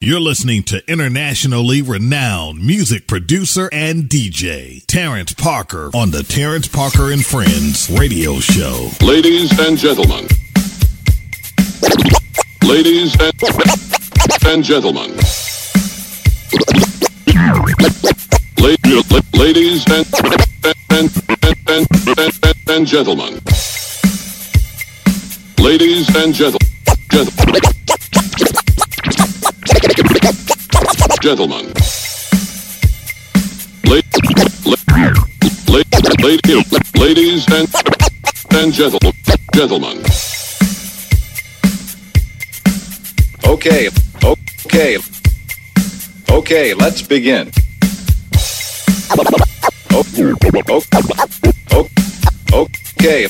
You're listening to internationally renowned music producer and DJ Terrence Parker on the Terrence Parker and Friends radio show. Ladies and gentlemen. Ladies and, and gentlemen. La- ladies and, and, and, and, and gentlemen. Ladies and gentlemen. Gentlemen. La- la- la- ladies and, and gentle- gentlemen. Okay, okay, okay, let's begin. Okay,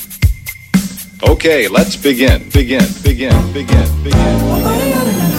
okay, let's begin, begin, begin, begin, begin.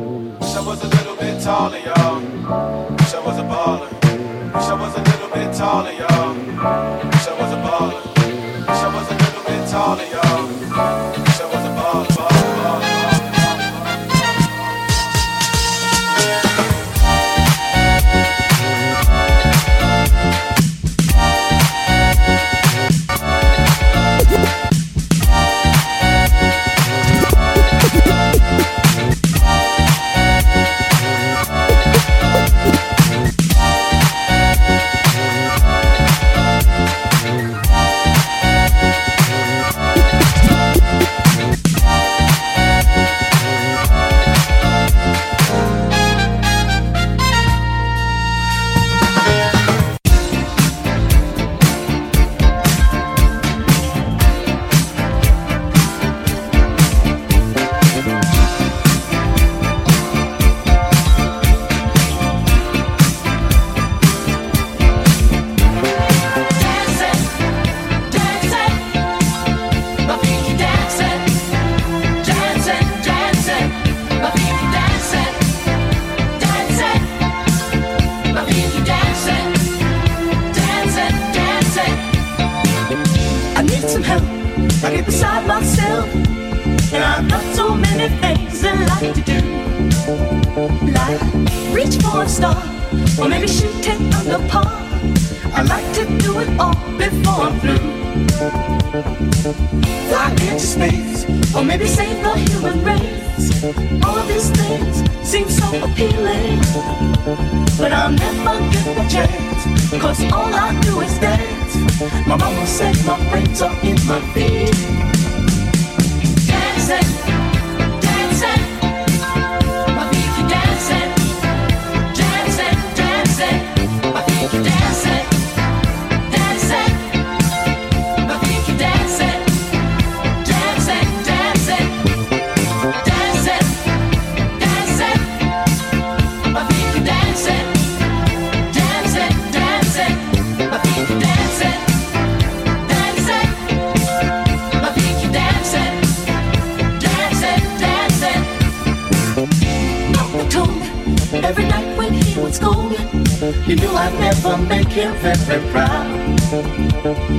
I'd never make him very, proud.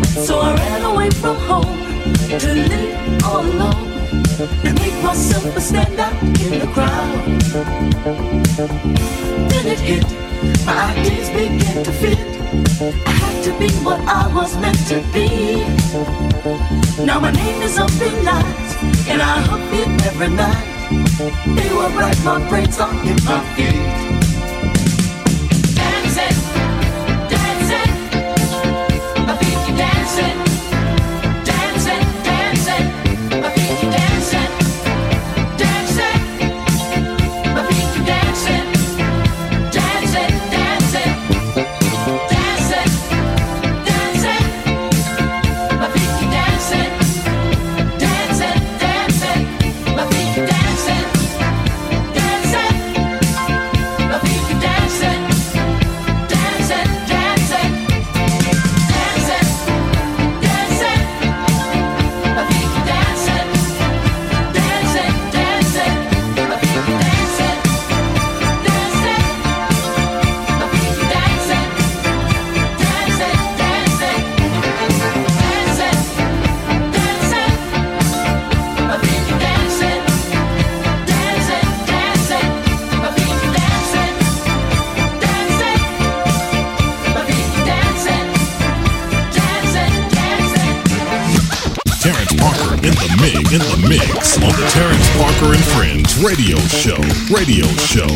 So I ran away from home to live all alone and make myself a stand out in the crowd. Then it hit, my ideas began to fit. I had to be what I was meant to be. Now my name is up in lights, and I hope it every night. They will write my brains on in my feet. Jackson. The mix on the Terrence Parker and Friends radio show. Radio show.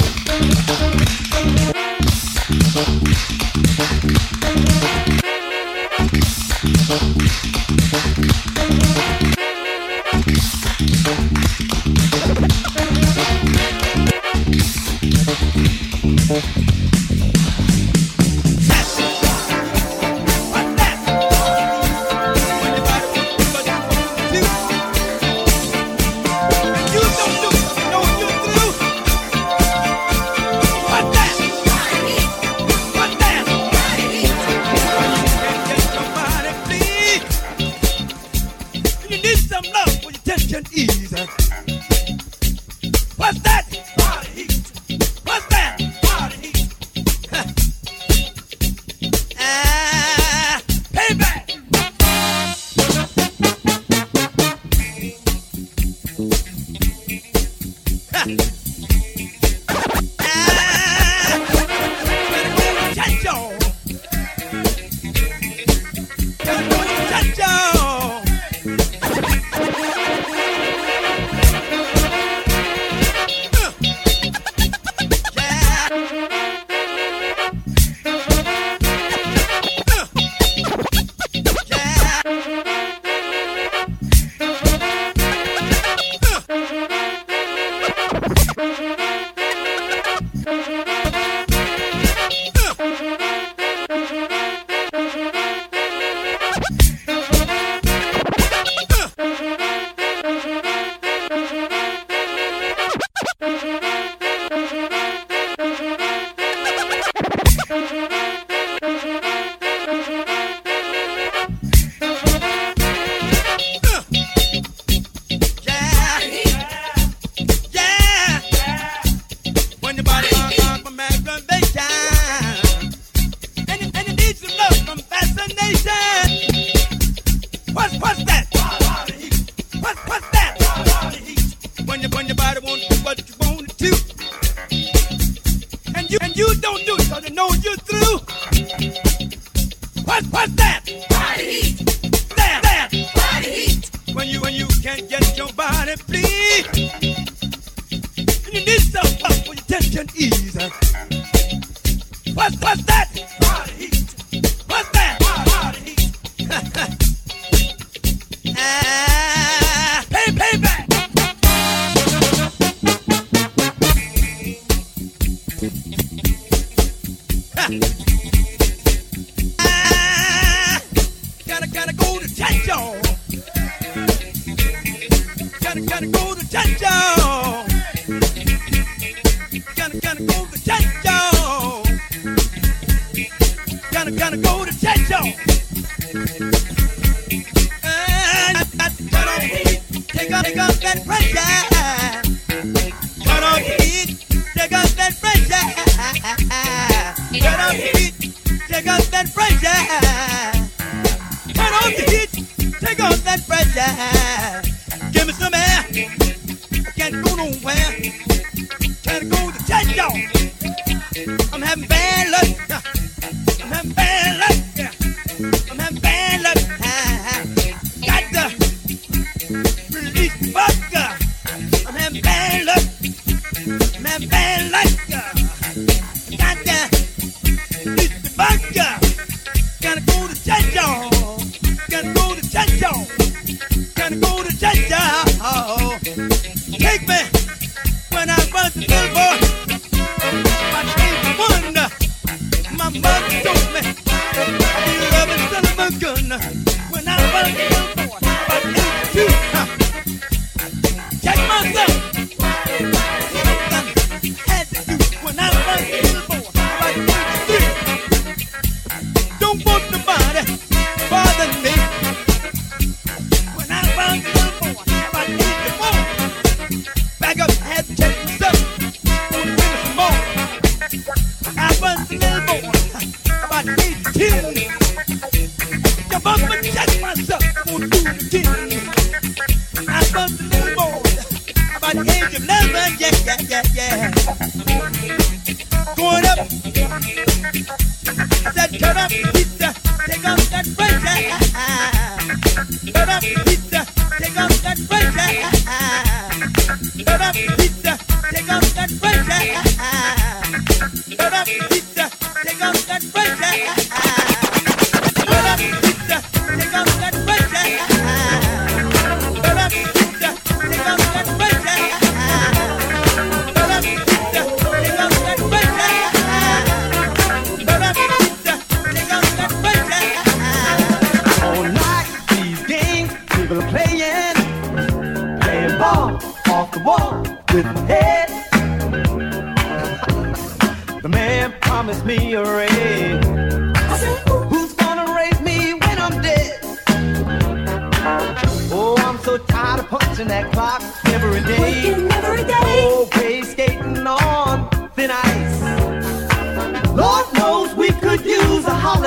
bad, life.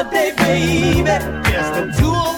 Holiday, baby. Just the two of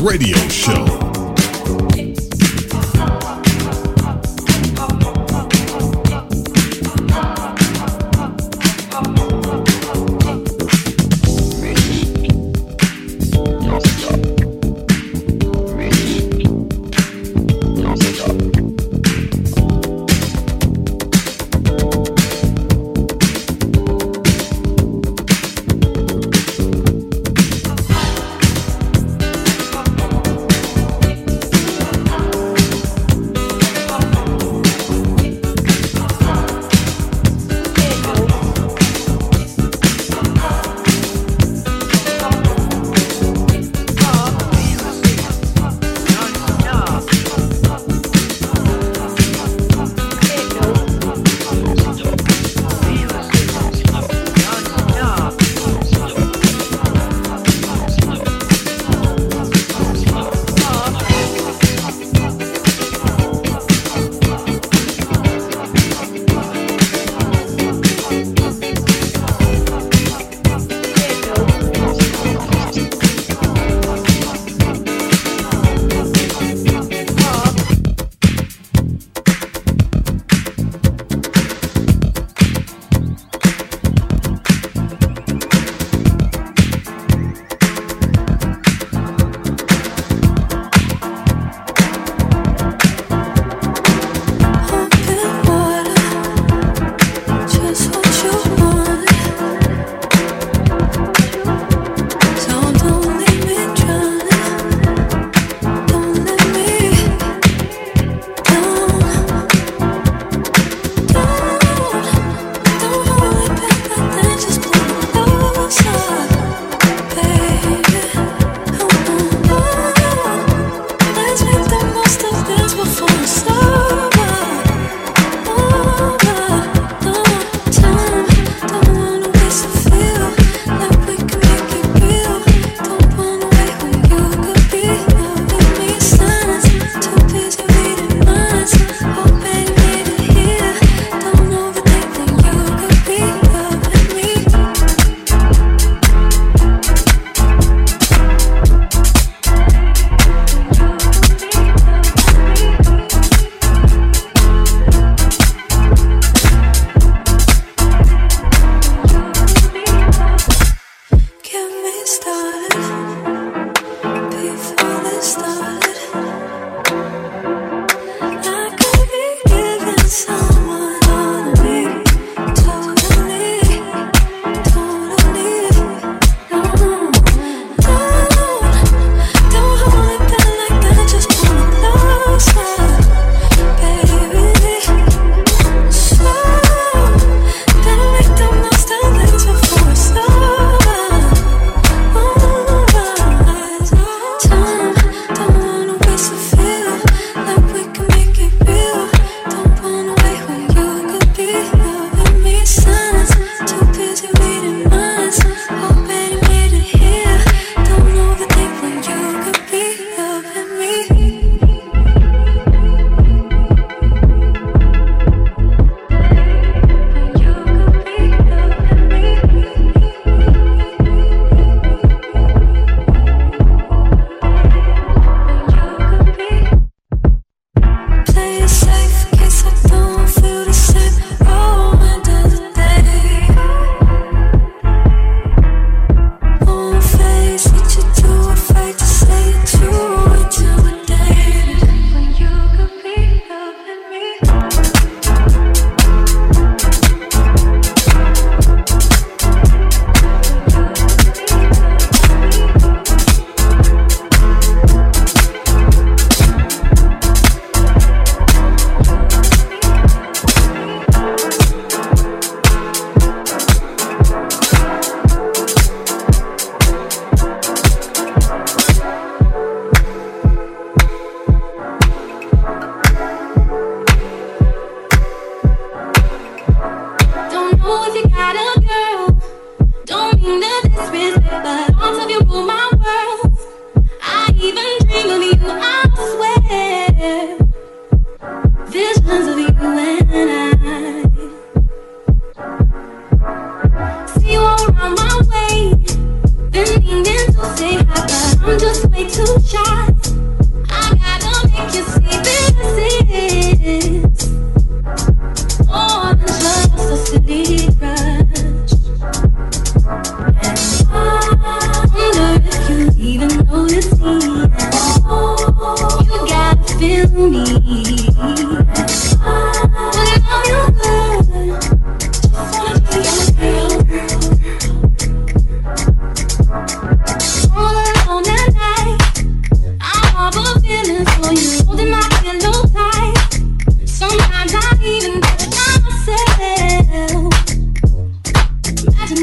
Radio Show.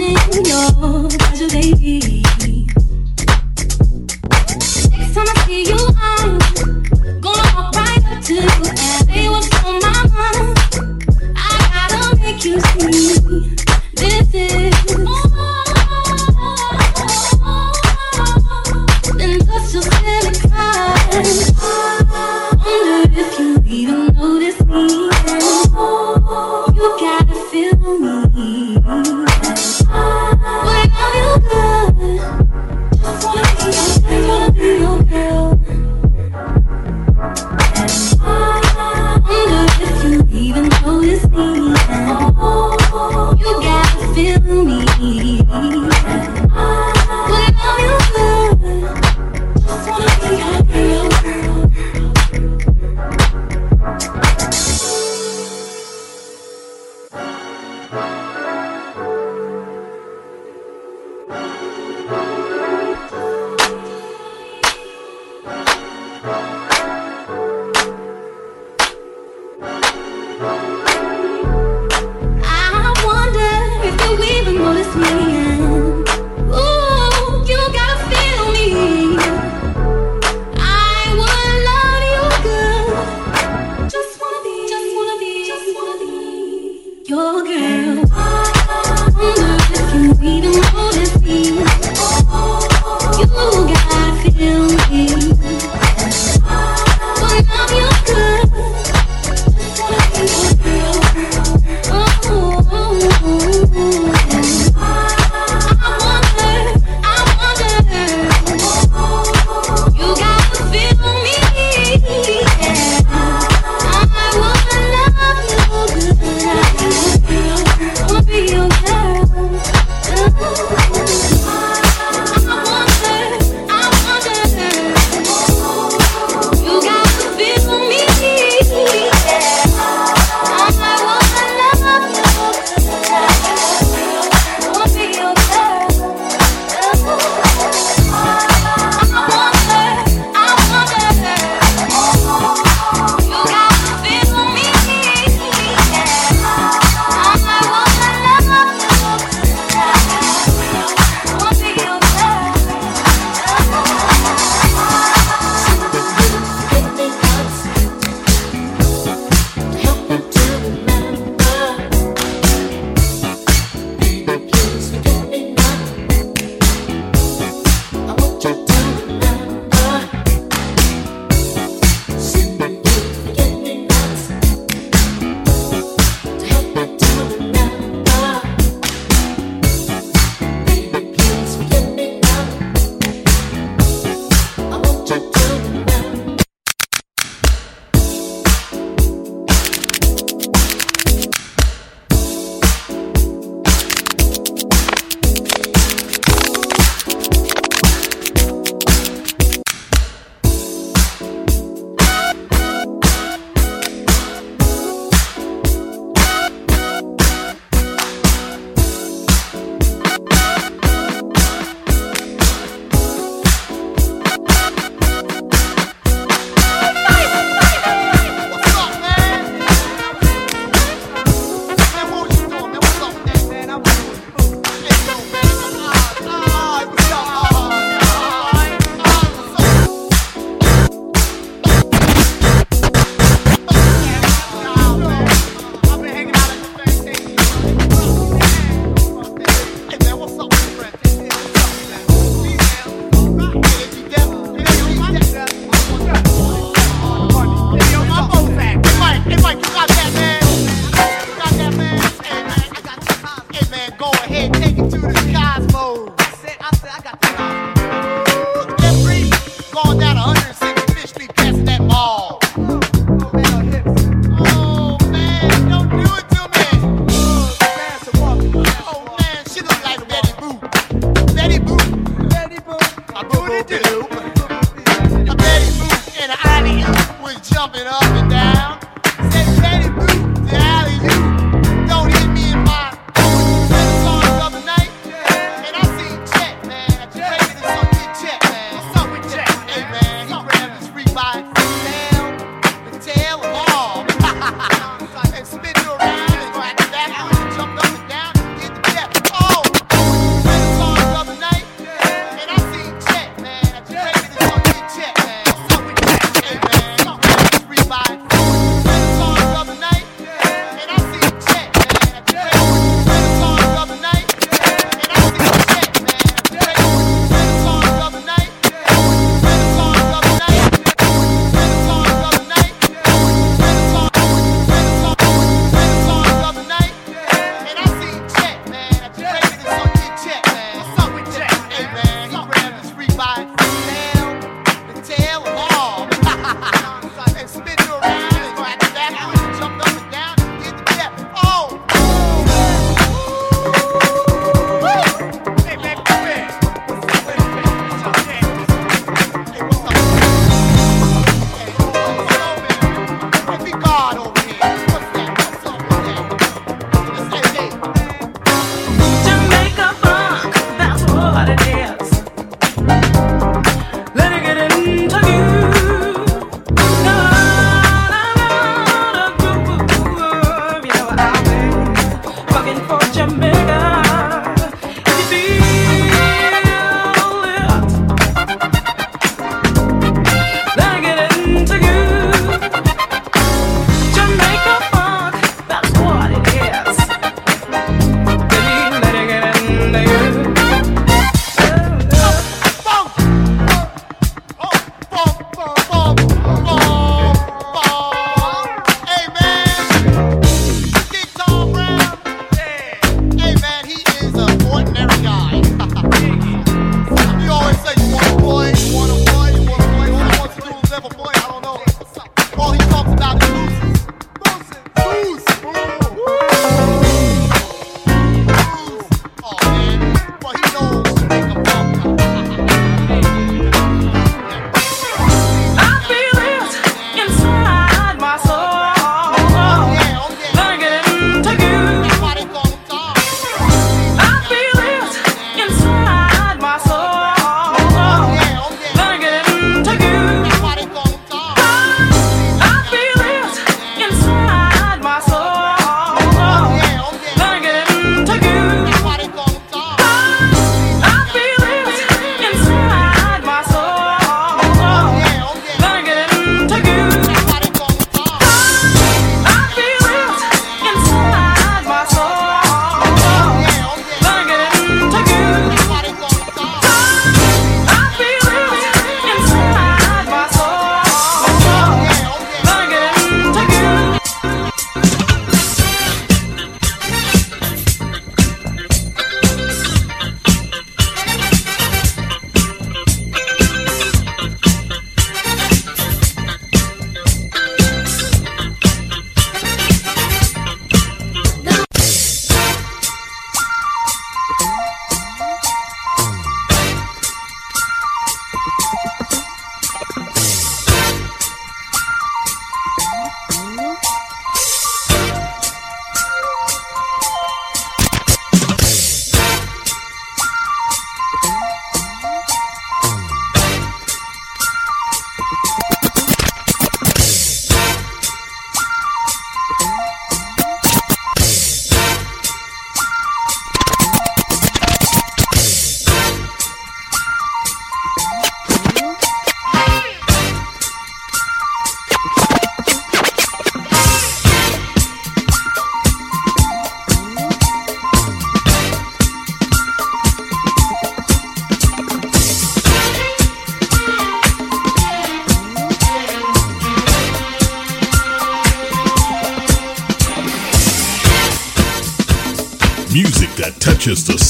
Go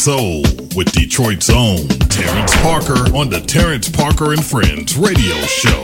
Soul with Detroit's own Terrence Parker on the Terrence Parker and Friends radio show.